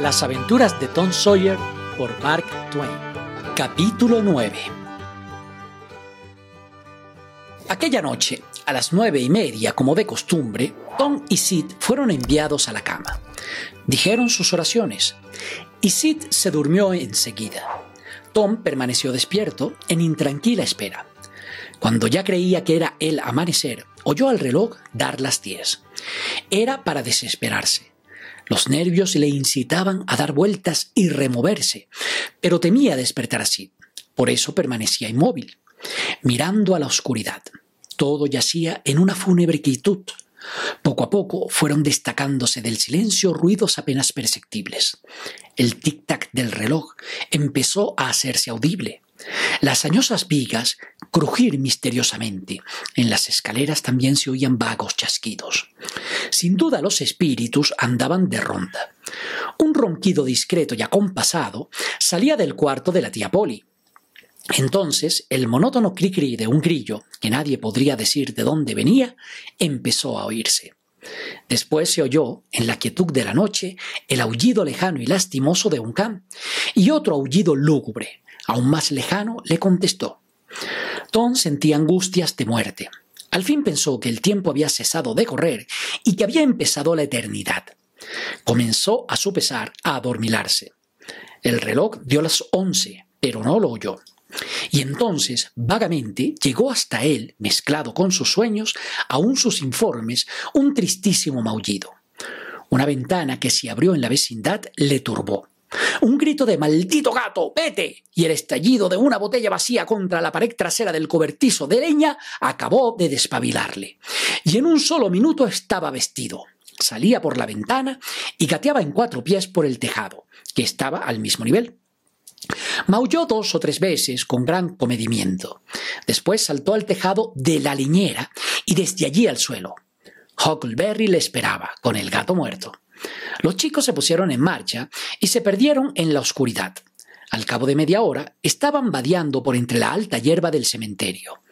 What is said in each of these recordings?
Las aventuras de Tom Sawyer por Mark Twain. Capítulo 9. Aquella noche, a las nueve y media, como de costumbre, Tom y Sid fueron enviados a la cama. Dijeron sus oraciones y Sid se durmió enseguida. Tom permaneció despierto en intranquila espera. Cuando ya creía que era el amanecer, oyó al reloj dar las diez. Era para desesperarse. Los nervios le incitaban a dar vueltas y removerse, pero temía despertar así. Por eso permanecía inmóvil, mirando a la oscuridad. Todo yacía en una fúnebre quietud. Poco a poco fueron destacándose del silencio ruidos apenas perceptibles. El tic-tac del reloj empezó a hacerse audible. Las añosas vigas crujir misteriosamente. En las escaleras también se oían vagos chasquidos. Sin duda los espíritus andaban de ronda. Un ronquido discreto y acompasado salía del cuarto de la tía Polly. Entonces el monótono cri-cri de un grillo, que nadie podría decir de dónde venía, empezó a oírse. Después se oyó, en la quietud de la noche, el aullido lejano y lastimoso de un can, y otro aullido lúgubre, aún más lejano, le contestó. Tom sentía angustias de muerte. Al fin pensó que el tiempo había cesado de correr y que había empezado la eternidad. Comenzó a su pesar a adormilarse. El reloj dio las once, pero no lo oyó. Y entonces, vagamente, llegó hasta él, mezclado con sus sueños, aún sus informes, un tristísimo maullido. Una ventana que se abrió en la vecindad le turbó. Un grito de maldito gato, vete, y el estallido de una botella vacía contra la pared trasera del cobertizo de leña acabó de despabilarle. Y en un solo minuto estaba vestido. Salía por la ventana y gateaba en cuatro pies por el tejado, que estaba al mismo nivel. Maulló dos o tres veces con gran comedimiento. Después saltó al tejado de la liñera y desde allí al suelo. Huckleberry le esperaba, con el gato muerto. Los chicos se pusieron en marcha y se perdieron en la oscuridad. Al cabo de media hora estaban vadeando por entre la alta hierba del cementerio.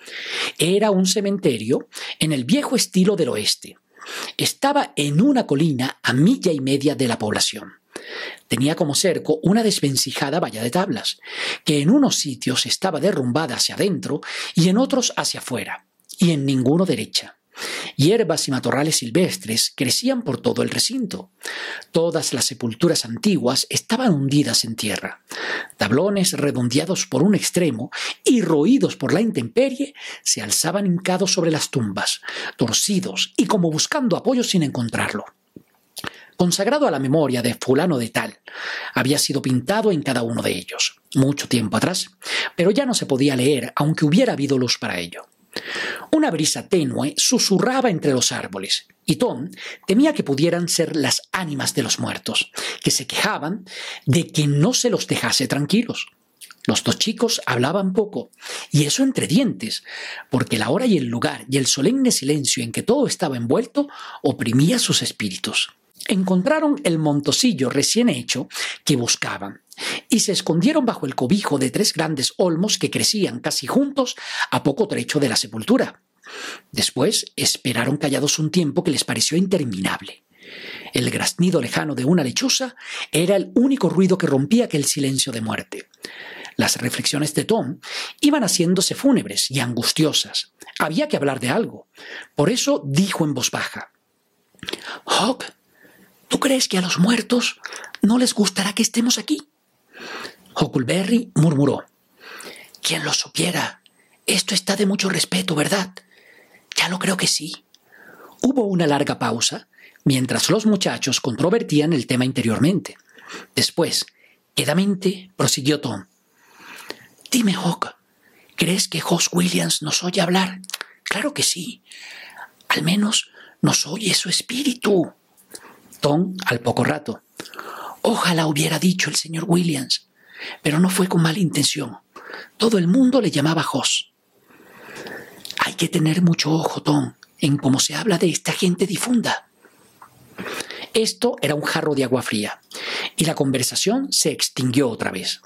Era un cementerio en el viejo estilo del oeste. Estaba en una colina a milla y media de la población. Tenía como cerco una desvencijada valla de tablas, que en unos sitios estaba derrumbada hacia adentro y en otros hacia afuera, y en ninguno derecha. Hierbas y matorrales silvestres crecían por todo el recinto. Todas las sepulturas antiguas estaban hundidas en tierra. Tablones redondeados por un extremo y roídos por la intemperie se alzaban hincados sobre las tumbas, torcidos y como buscando apoyo sin encontrarlo consagrado a la memoria de fulano de tal. Había sido pintado en cada uno de ellos, mucho tiempo atrás, pero ya no se podía leer aunque hubiera habido luz para ello. Una brisa tenue susurraba entre los árboles, y Tom temía que pudieran ser las ánimas de los muertos, que se quejaban de que no se los dejase tranquilos. Los dos chicos hablaban poco, y eso entre dientes, porque la hora y el lugar y el solemne silencio en que todo estaba envuelto oprimía sus espíritus. Encontraron el montosillo recién hecho que buscaban, y se escondieron bajo el cobijo de tres grandes olmos que crecían casi juntos a poco trecho de la sepultura. Después esperaron callados un tiempo que les pareció interminable. El graznido lejano de una lechuza era el único ruido que rompía aquel silencio de muerte. Las reflexiones de Tom iban haciéndose fúnebres y angustiosas. Había que hablar de algo. Por eso dijo en voz baja: Hawk, ¿tú crees que a los muertos no les gustará que estemos aquí? Huckleberry murmuró. Quien lo supiera. Esto está de mucho respeto, ¿verdad? Ya lo creo que sí. Hubo una larga pausa mientras los muchachos controvertían el tema interiormente. Después, quedamente, prosiguió Tom. Dime, Hawk, ¿crees que Hoss Williams nos oye hablar? Claro que sí. Al menos nos oye su espíritu. Al poco rato. Ojalá hubiera dicho el señor Williams pero no fue con mala intención. Todo el mundo le llamaba Jos. Hay que tener mucho ojo, Tom, en cómo se habla de esta gente difunda. Esto era un jarro de agua fría, y la conversación se extinguió otra vez.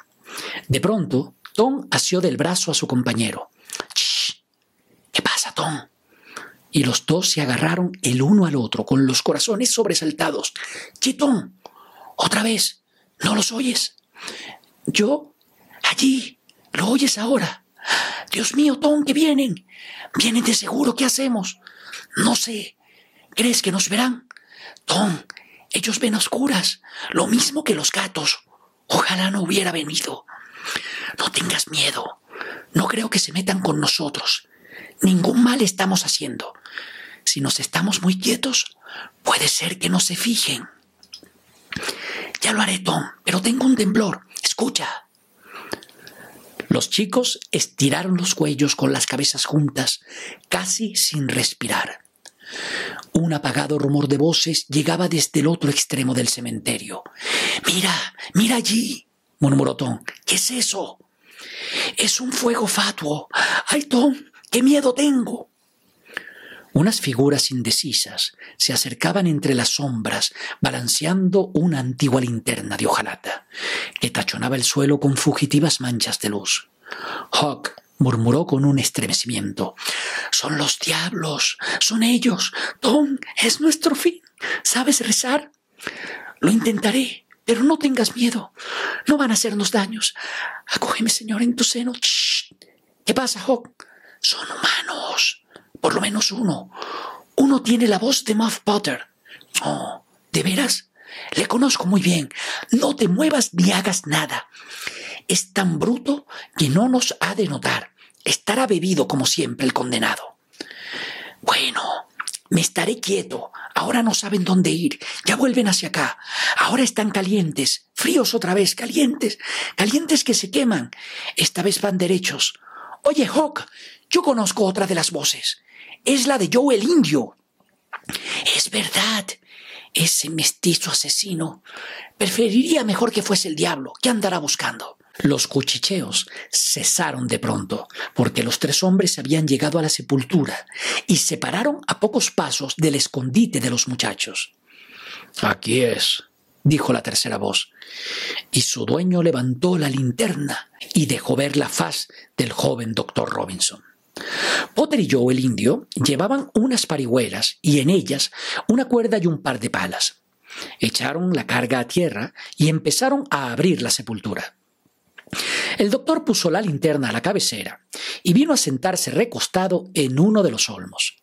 De pronto, Tom asió del brazo a su compañero. ¿Qué pasa, Tom? Y los dos se agarraron el uno al otro con los corazones sobresaltados. ¡Che, Tom! ¡Otra vez! ¿No los oyes? Yo, allí, lo oyes ahora. Dios mío, Tom, que vienen. Vienen de seguro, ¿qué hacemos? No sé. ¿Crees que nos verán? Tom, ellos ven oscuras, lo mismo que los gatos. Ojalá no hubiera venido. No tengas miedo. No creo que se metan con nosotros. Ningún mal estamos haciendo. Si nos estamos muy quietos, puede ser que no se fijen. Ya lo haré, Tom, pero tengo un temblor. Escucha. Los chicos estiraron los cuellos con las cabezas juntas, casi sin respirar. Un apagado rumor de voces llegaba desde el otro extremo del cementerio. Mira, mira allí, murmuró Tom. ¿Qué es eso? Es un fuego fatuo. ¡Ay, Tom! ¡Qué miedo tengo! Unas figuras indecisas se acercaban entre las sombras, balanceando una antigua linterna de hojalata, que tachonaba el suelo con fugitivas manchas de luz. Hawk murmuró con un estremecimiento. Son los diablos, son ellos. Tom, es nuestro fin. ¿Sabes rezar? Lo intentaré, pero no tengas miedo. No van a hacernos daños. Acógeme, Señor, en tu seno. ¿Qué pasa, Hawk? Son humanos por lo menos uno. Uno tiene la voz de Muff Potter. Oh, ¿de veras? Le conozco muy bien. No te muevas ni hagas nada. Es tan bruto que no nos ha de notar. Estará bebido como siempre el condenado. Bueno, me estaré quieto. Ahora no saben dónde ir. Ya vuelven hacia acá. Ahora están calientes. Fríos otra vez. Calientes. Calientes que se queman. Esta vez van derechos. Oye, Hawk, yo conozco otra de las voces es la de Joe el Indio. Es verdad, ese mestizo asesino. Preferiría mejor que fuese el diablo. ¿Qué andará buscando? Los cuchicheos cesaron de pronto, porque los tres hombres habían llegado a la sepultura y se pararon a pocos pasos del escondite de los muchachos. Aquí es, dijo la tercera voz, y su dueño levantó la linterna y dejó ver la faz del joven doctor Robinson. Potter y Joe el indio llevaban unas parihuelas y en ellas una cuerda y un par de palas. Echaron la carga a tierra y empezaron a abrir la sepultura. El doctor puso la linterna a la cabecera y vino a sentarse recostado en uno de los olmos.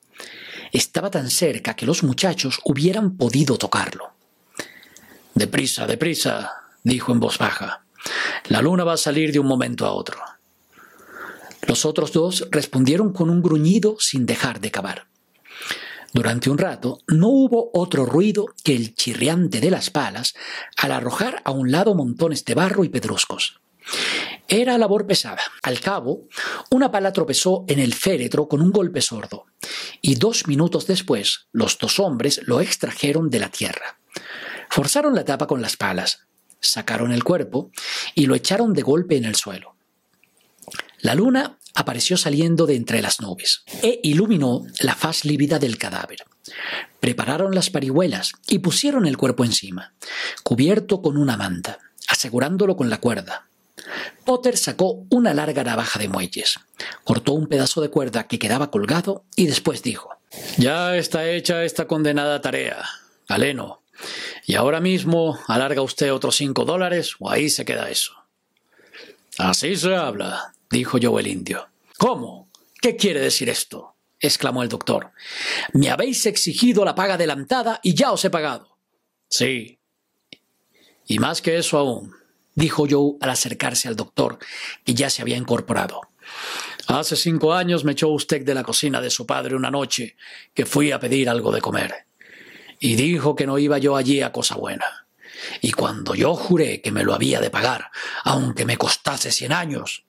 Estaba tan cerca que los muchachos hubieran podido tocarlo. Deprisa, deprisa, dijo en voz baja. La luna va a salir de un momento a otro. Los otros dos respondieron con un gruñido sin dejar de cavar. Durante un rato no hubo otro ruido que el chirriante de las palas al arrojar a un lado montones de barro y pedruscos. Era labor pesada. Al cabo, una pala tropezó en el féretro con un golpe sordo, y dos minutos después los dos hombres lo extrajeron de la tierra. Forzaron la tapa con las palas, sacaron el cuerpo y lo echaron de golpe en el suelo. La luna apareció saliendo de entre las nubes e iluminó la faz lívida del cadáver. Prepararon las parihuelas y pusieron el cuerpo encima, cubierto con una manta, asegurándolo con la cuerda. Potter sacó una larga navaja de muelles, cortó un pedazo de cuerda que quedaba colgado y después dijo: Ya está hecha esta condenada tarea, Galeno. Y ahora mismo alarga usted otros cinco dólares o ahí se queda eso. Así se habla, dijo Joe el indio. ¿Cómo? ¿Qué quiere decir esto? exclamó el doctor. Me habéis exigido la paga adelantada y ya os he pagado. Sí. Y más que eso aún, dijo Joe al acercarse al doctor, que ya se había incorporado. Hace cinco años me echó usted de la cocina de su padre una noche que fui a pedir algo de comer. Y dijo que no iba yo allí a cosa buena. Y cuando yo juré que me lo había de pagar, aunque me costase cien años,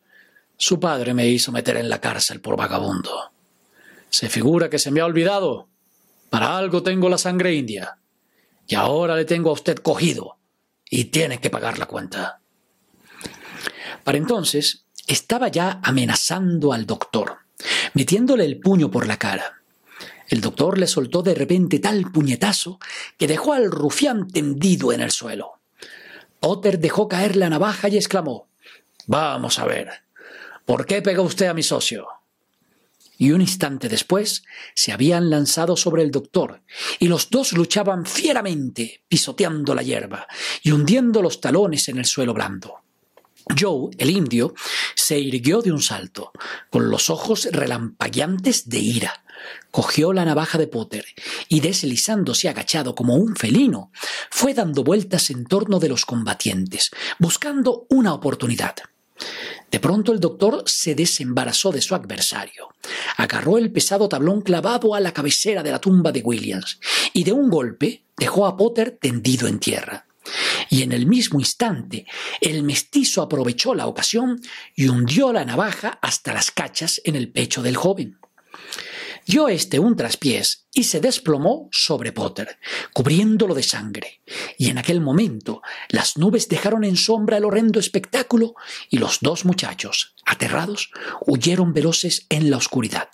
su padre me hizo meter en la cárcel por vagabundo. ¿Se figura que se me ha olvidado? Para algo tengo la sangre india. Y ahora le tengo a usted cogido y tiene que pagar la cuenta. Para entonces estaba ya amenazando al doctor, metiéndole el puño por la cara. El doctor le soltó de repente tal puñetazo que dejó al rufián tendido en el suelo. Potter dejó caer la navaja y exclamó Vamos a ver, ¿Por qué pega usted a mi socio? y un instante después se habían lanzado sobre el doctor, y los dos luchaban fieramente, pisoteando la hierba y hundiendo los talones en el suelo blando. Joe, el indio, se irguió de un salto, con los ojos relampagueantes de ira. Cogió la navaja de Potter y deslizándose agachado como un felino, fue dando vueltas en torno de los combatientes, buscando una oportunidad. De pronto el doctor se desembarazó de su adversario, agarró el pesado tablón clavado a la cabecera de la tumba de Williams y de un golpe dejó a Potter tendido en tierra. Y en el mismo instante el mestizo aprovechó la ocasión y hundió la navaja hasta las cachas en el pecho del joven dio este un traspiés y se desplomó sobre Potter, cubriéndolo de sangre. Y en aquel momento las nubes dejaron en sombra el horrendo espectáculo y los dos muchachos, aterrados, huyeron veloces en la oscuridad.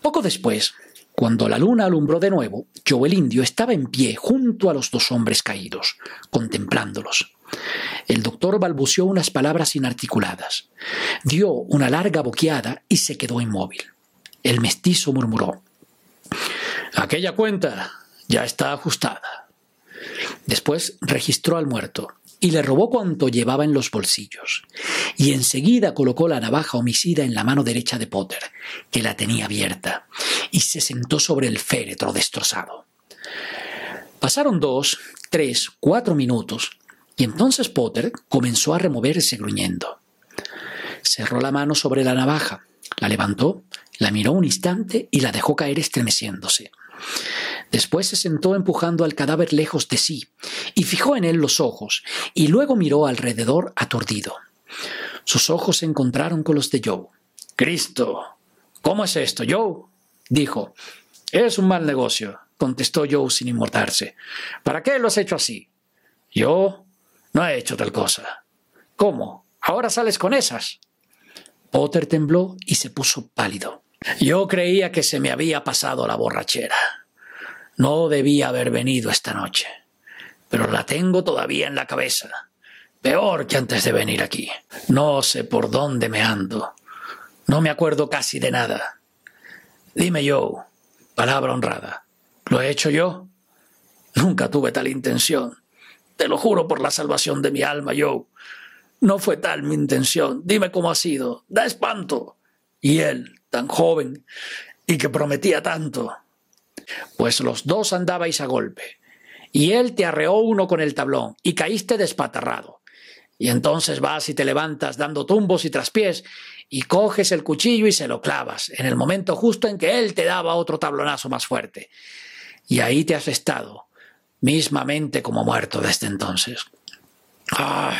Poco después, cuando la luna alumbró de nuevo, Joe el indio estaba en pie junto a los dos hombres caídos, contemplándolos. El doctor balbuceó unas palabras inarticuladas, dio una larga boqueada y se quedó inmóvil. El mestizo murmuró. Aquella cuenta ya está ajustada. Después registró al muerto y le robó cuanto llevaba en los bolsillos, y enseguida colocó la navaja homicida en la mano derecha de Potter, que la tenía abierta, y se sentó sobre el féretro destrozado. Pasaron dos, tres, cuatro minutos, y entonces Potter comenzó a removerse gruñendo. Cerró la mano sobre la navaja, la levantó la miró un instante y la dejó caer estremeciéndose. Después se sentó empujando al cadáver lejos de sí, y fijó en él los ojos, y luego miró alrededor aturdido. Sus ojos se encontraron con los de Joe. Cristo. ¿Cómo es esto, Joe? dijo. Es un mal negocio, contestó Joe sin inmortarse. ¿Para qué lo has hecho así? Yo no he hecho tal cosa. ¿Cómo? ¿Ahora sales con esas? Potter tembló y se puso pálido. Yo creía que se me había pasado la borrachera. No debía haber venido esta noche, pero la tengo todavía en la cabeza. Peor que antes de venir aquí. No sé por dónde me ando. No me acuerdo casi de nada. Dime yo, palabra honrada, ¿lo he hecho yo? Nunca tuve tal intención. Te lo juro por la salvación de mi alma, Joe. No fue tal mi intención. Dime cómo ha sido. Da espanto. Y él, tan joven y que prometía tanto. Pues los dos andabais a golpe, y él te arreó uno con el tablón, y caíste despatarrado. Y entonces vas y te levantas dando tumbos y traspiés, y coges el cuchillo y se lo clavas, en el momento justo en que él te daba otro tablonazo más fuerte. Y ahí te has estado, mismamente como muerto desde entonces. Ay,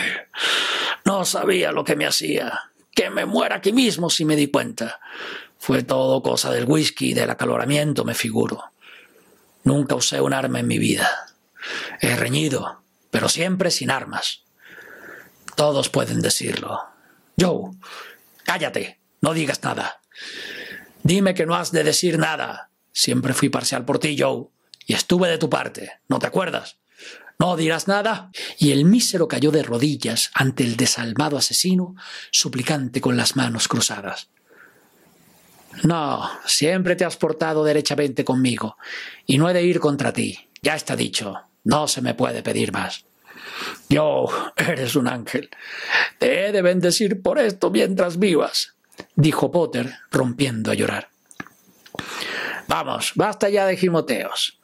no sabía lo que me hacía que me muera aquí mismo si me di cuenta. Fue todo cosa del whisky y del acaloramiento, me figuro. Nunca usé un arma en mi vida. He reñido, pero siempre sin armas. Todos pueden decirlo. Joe, cállate, no digas nada. Dime que no has de decir nada. Siempre fui parcial por ti, Joe, y estuve de tu parte, ¿no te acuerdas? ¿No dirás nada? Y el mísero cayó de rodillas ante el desalmado asesino, suplicante con las manos cruzadas. No, siempre te has portado derechamente conmigo, y no he de ir contra ti. Ya está dicho, no se me puede pedir más. Yo, eres un ángel. Te he de bendecir por esto mientras vivas, dijo Potter, rompiendo a llorar. Vamos, basta ya de gimoteos.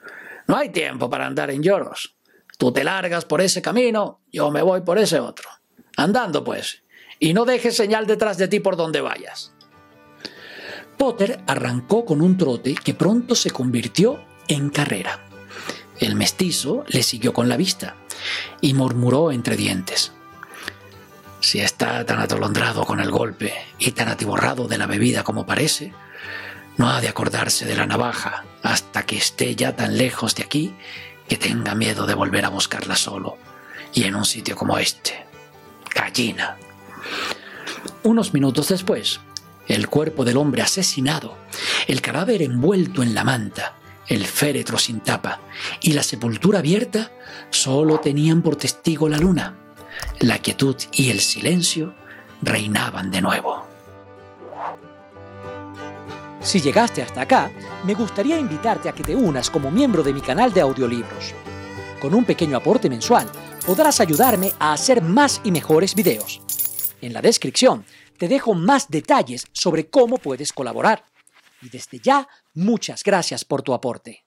No hay tiempo para andar en lloros. Tú te largas por ese camino, yo me voy por ese otro. Andando, pues, y no dejes señal detrás de ti por donde vayas. Potter arrancó con un trote que pronto se convirtió en carrera. El mestizo le siguió con la vista y murmuró entre dientes. Si está tan atolondrado con el golpe y tan atiborrado de la bebida como parece, no ha de acordarse de la navaja hasta que esté ya tan lejos de aquí que tenga miedo de volver a buscarla solo y en un sitio como este. Gallina. Unos minutos después, el cuerpo del hombre asesinado, el cadáver envuelto en la manta, el féretro sin tapa y la sepultura abierta solo tenían por testigo la luna. La quietud y el silencio reinaban de nuevo. Si llegaste hasta acá, me gustaría invitarte a que te unas como miembro de mi canal de audiolibros. Con un pequeño aporte mensual, podrás ayudarme a hacer más y mejores videos. En la descripción te dejo más detalles sobre cómo puedes colaborar. Y desde ya, muchas gracias por tu aporte.